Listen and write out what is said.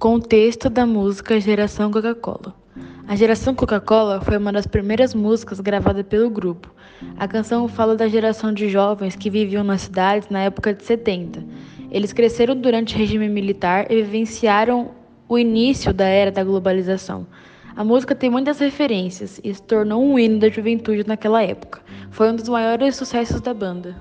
Contexto da música Geração Coca-Cola. A Geração Coca-Cola foi uma das primeiras músicas gravadas pelo grupo. A canção fala da geração de jovens que viviam nas cidades na época de 70. Eles cresceram durante o regime militar e vivenciaram o início da era da globalização. A música tem muitas referências e se tornou um hino da juventude naquela época. Foi um dos maiores sucessos da banda.